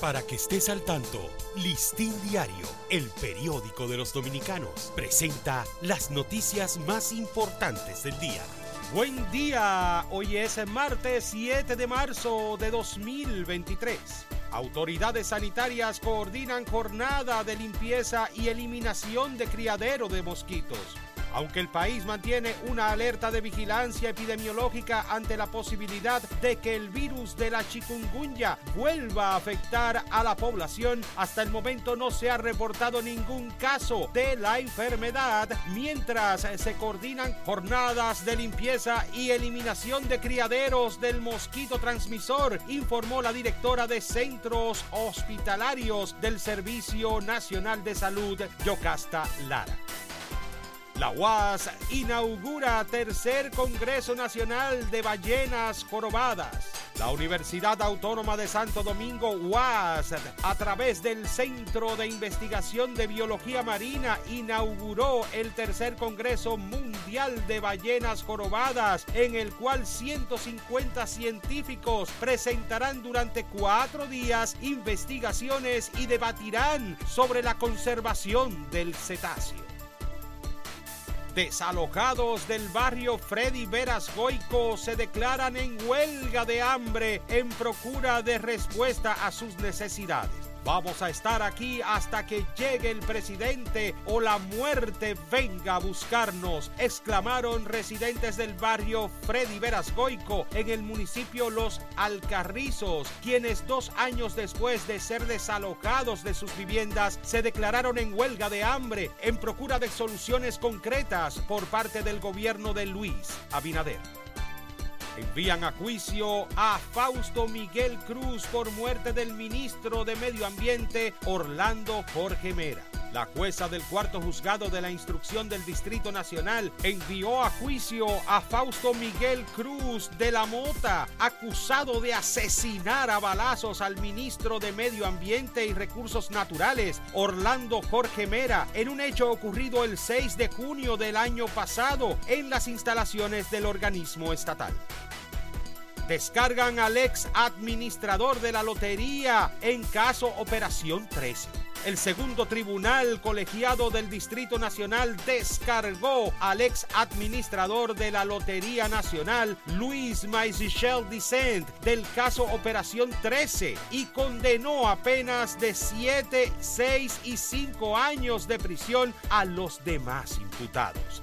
Para que estés al tanto, Listín Diario, el periódico de los dominicanos, presenta las noticias más importantes del día. Buen día, hoy es martes 7 de marzo de 2023. Autoridades sanitarias coordinan jornada de limpieza y eliminación de criadero de mosquitos. Aunque el país mantiene una alerta de vigilancia epidemiológica ante la posibilidad de que el virus de la chikungunya vuelva a afectar a la población, hasta el momento no se ha reportado ningún caso de la enfermedad, mientras se coordinan jornadas de limpieza y eliminación de criaderos del mosquito transmisor, informó la directora de centros hospitalarios del Servicio Nacional de Salud, Yocasta Lara. La UAS inaugura tercer Congreso Nacional de Ballenas Jorobadas. La Universidad Autónoma de Santo Domingo, UAS, a través del Centro de Investigación de Biología Marina, inauguró el tercer Congreso Mundial de Ballenas Jorobadas, en el cual 150 científicos presentarán durante cuatro días investigaciones y debatirán sobre la conservación del cetáceo. Desalojados del barrio Freddy Veras Goico se declaran en huelga de hambre en procura de respuesta a sus necesidades. Vamos a estar aquí hasta que llegue el presidente o la muerte venga a buscarnos, exclamaron residentes del barrio Freddy Verasgoico en el municipio Los Alcarrizos, quienes dos años después de ser desalojados de sus viviendas se declararon en huelga de hambre en procura de soluciones concretas por parte del gobierno de Luis Abinader. Envían a juicio a Fausto Miguel Cruz por muerte del ministro de Medio Ambiente Orlando Jorge Mera. La jueza del cuarto juzgado de la instrucción del Distrito Nacional envió a juicio a Fausto Miguel Cruz de la Mota, acusado de asesinar a balazos al ministro de Medio Ambiente y Recursos Naturales, Orlando Jorge Mera, en un hecho ocurrido el 6 de junio del año pasado en las instalaciones del organismo estatal. Descargan al ex administrador de la lotería en caso Operación 13. El segundo tribunal colegiado del Distrito Nacional descargó al ex administrador de la Lotería Nacional, Luis Maisichel Dicent, del caso Operación 13 y condenó a penas de 7, 6 y 5 años de prisión a los demás imputados.